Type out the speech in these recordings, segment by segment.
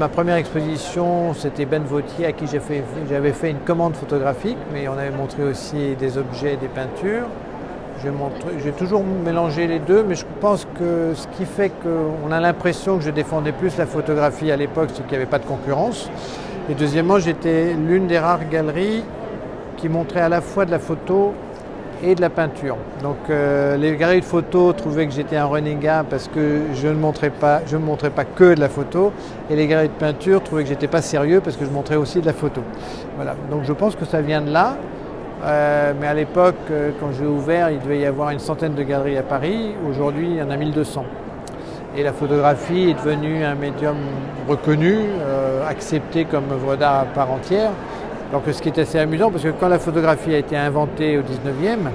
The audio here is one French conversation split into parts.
Ma première exposition, c'était Ben Vautier à qui j'avais fait une commande photographique, mais on avait montré aussi des objets, des peintures. J'ai toujours mélangé les deux, mais je pense que ce qui fait qu'on a l'impression que je défendais plus la photographie à l'époque, c'est qu'il n'y avait pas de concurrence. Et deuxièmement, j'étais l'une des rares galeries qui montrait à la fois de la photo et de la peinture. Donc euh, les galeries de photos trouvaient que j'étais un renégat parce que je ne montrais pas, je ne montrais pas que de la photo, et les galeries de peinture trouvaient que j'étais pas sérieux parce que je montrais aussi de la photo. Voilà. Donc je pense que ça vient de là. Euh, mais à l'époque, euh, quand j'ai ouvert, il devait y avoir une centaine de galeries à Paris. Aujourd'hui, il y en a 1200. Et la photographie est devenue un médium reconnu, accepté comme œuvre d'art à part entière. Donc ce qui est assez amusant, parce que quand la photographie a été inventée au 19e,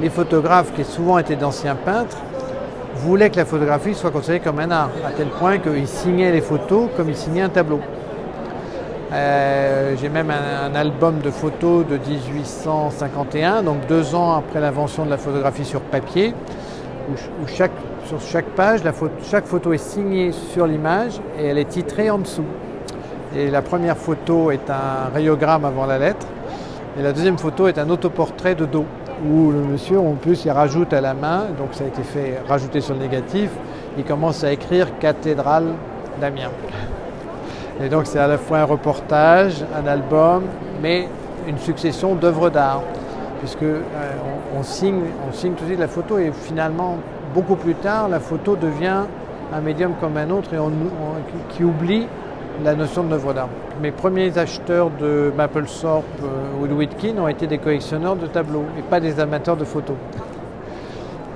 les photographes, qui souvent étaient d'anciens peintres, voulaient que la photographie soit considérée comme un art, à tel point qu'ils signaient les photos comme ils signaient un tableau. Euh, j'ai même un, album de photos de 1851, donc deux ans après l'invention de la photographie sur papier, où, chaque, sur chaque page, chaque photo est signée sur l'image et elle est titrée en dessous. Et la première photo est un rayogramme avant la lettre. Et la deuxième photo est un autoportrait de dos, où le monsieur, en plus, il rajoute à la main, donc ça a été fait rajouter sur le négatif, il commence à écrire cathédrale d'Amiens. Et donc c'est à la fois un reportage, un album, mais une succession d'œuvres d'art, puisque euh, on, signe, on signe tout de suite la photo et finalement, beaucoup plus tard, la photo devient un médium comme un autre et on, qui oublie la notion de œuvre d'art. Mes premiers acheteurs de Mapplethorpe euh, ou de Whitkin ont été des collectionneurs de tableaux et pas des amateurs de photos.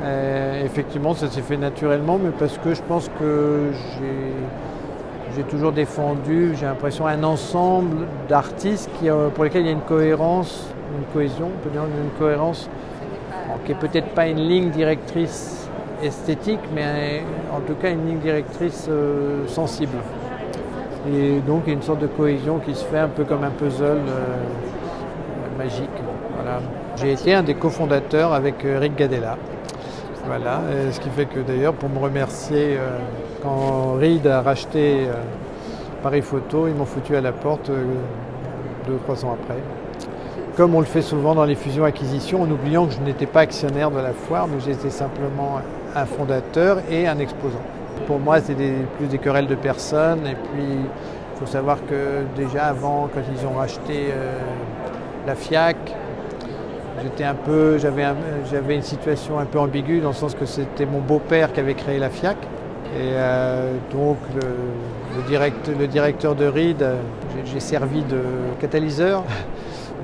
Euh, effectivement, ça s'est fait naturellement, mais parce que je pense que j'ai toujours défendu, j'ai l'impression, un ensemble d'artistes euh, pour lesquels il y a une cohérence, une cohésion, on peut dire une cohérence, qui n'est peut-être pas une ligne directrice esthétique, mais en tout cas une ligne directrice sensible. Et donc il y a une sorte de cohésion qui se fait un peu comme un puzzle euh, magique. Voilà. J'ai été un des cofondateurs avec euh, Rick Gadella. Voilà, ce qui fait que d'ailleurs pour me remercier, euh, quand Reed a racheté Paris Photo, ils m'ont foutu à la porte deux ou trois ans après. Comme on le fait souvent dans les fusions-acquisitions, en oubliant que je n'étais pas actionnaire de la foire, mais j'étais simplement un fondateur et un exposant. Pour moi, c'était plus des querelles de personnes. Et puis, il faut savoir que déjà avant, quand ils ont racheté euh, la FIAC, j'étais un peu, j'avais, une situation un peu ambiguë dans le sens que c'était mon beau-père qui avait créé la FIAC. Et euh, donc le, le, directeur de RID, j'ai servi de catalyseur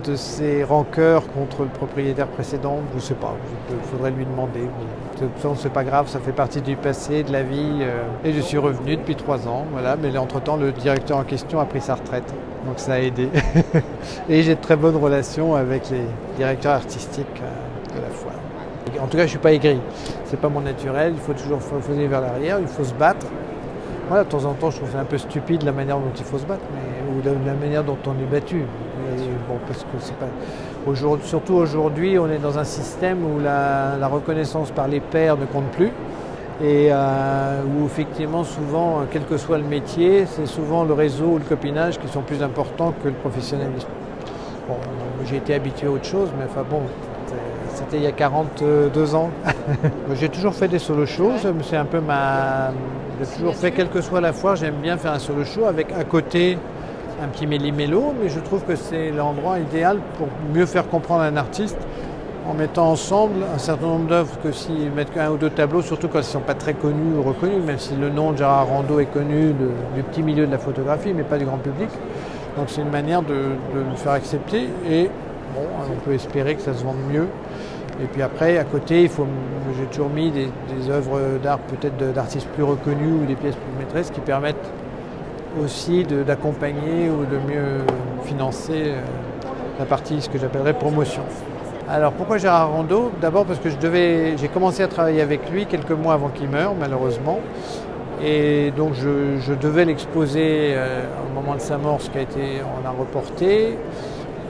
de ses rancœurs contre le propriétaire précédent, je ne sais pas, il faudrait lui demander. De toute façon, c'est pas grave, ça fait partie du passé, de la vie. Euh, et je suis revenu depuis trois ans, voilà. Mais entre-temps, le directeur en question a pris sa retraite, donc ça a aidé. et j'ai de très bonnes relations avec les directeurs artistiques euh, de la foire. En tout cas, je ne suis pas aigri. C'est pas mon naturel. Il faut toujours aller vers l'arrière. Il faut se battre. Voilà, de temps en temps, je trouve c'est un peu stupide la manière dont il faut se battre, ou la, manière dont on est battu. Bon, parce que c'est pas. Aujourd'hui, surtout aujourd'hui, on est dans un système où la, reconnaissance par les pairs ne compte plus et euh, où effectivement souvent, quel que soit le métier, c'est souvent le réseau ou le copinage qui sont plus importants que le professionnalisme. Bon, j'ai été habitué à autre chose, mais enfin bon, c'était il y a 42 ans. j'ai toujours fait des solo shows, c'est un peu ma, j'ai toujours fait, quelle que soit la foire, j'aime bien faire un solo show avec à côté un petit méli-mélo, mais je trouve que c'est l'endroit idéal pour mieux faire comprendre un artiste en mettant ensemble un certain nombre d'œuvres que s'ils mettent qu'un ou deux tableaux, surtout quand ils ne sont pas très connus ou reconnus, même si le nom de Gérard Rondeau est connu du petit milieu de la photographie, mais pas du grand public. Donc c'est une manière de, le faire accepter et bon, on peut espérer que ça se vende mieux. Et puis après, à côté, j'ai toujours mis des, œuvres d'art peut-être d'artistes plus reconnus ou des pièces plus maîtresses qui permettent aussi d'accompagner ou de mieux financer euh, la partie, ce que j'appellerais promotion. Alors pourquoi Gérard Rondeau? D'abord parce que j'ai commencé à travailler avec lui quelques mois avant qu'il meure, malheureusement. Et donc je, devais l'exposer euh, au moment de sa mort, ce qui a été, on a reporté.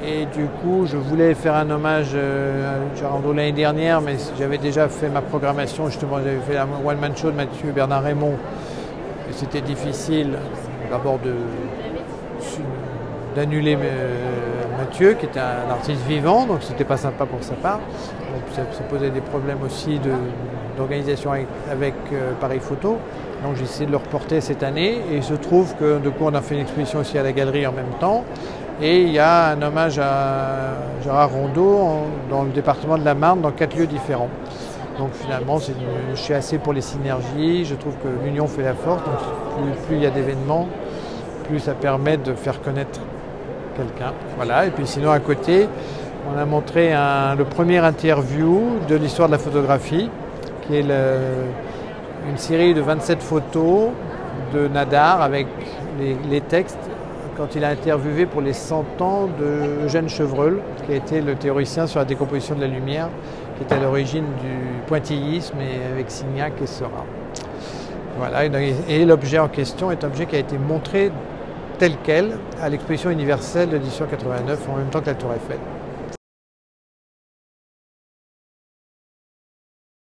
Et du coup, je voulais faire un hommage euh, à Gérardo l'année dernière, mais j'avais déjà fait ma programmation, justement, j'avais fait la one-man show de Mathieu Bernard Raymond. c'était difficile d'abord d'annuler Mathieu, qui était un artiste vivant, donc c'était pas sympa pour sa part. ça, posait des problèmes aussi d'organisation avec, euh, Paris Photo. Donc j'ai essayé de le reporter cette année et il se trouve que de coup on a fait une exposition aussi à la galerie en même temps. Et il y a un hommage à Gérard Rondeau dans le département de la Marne dans quatre lieux différents. Donc finalement, je suis assez pour les synergies. Je trouve que l'union fait la force. Donc plus, il y a d'événements, plus ça permet de faire connaître quelqu'un. Voilà. Et puis sinon à côté, on a montré le premier interview de l'histoire de la photographie, qui est une série de 27 photos de Nadar avec les, textes quand il a interviewé pour les 100 ans de Eugène Chevreul, qui a été le théoricien sur la décomposition de la lumière qui est à l'origine du pointillisme et avec Signac et Seurat. Voilà, et l'objet en question est un objet qui a été montré tel quel à l'exposition universelle de 89 en même temps que la Tour Eiffel.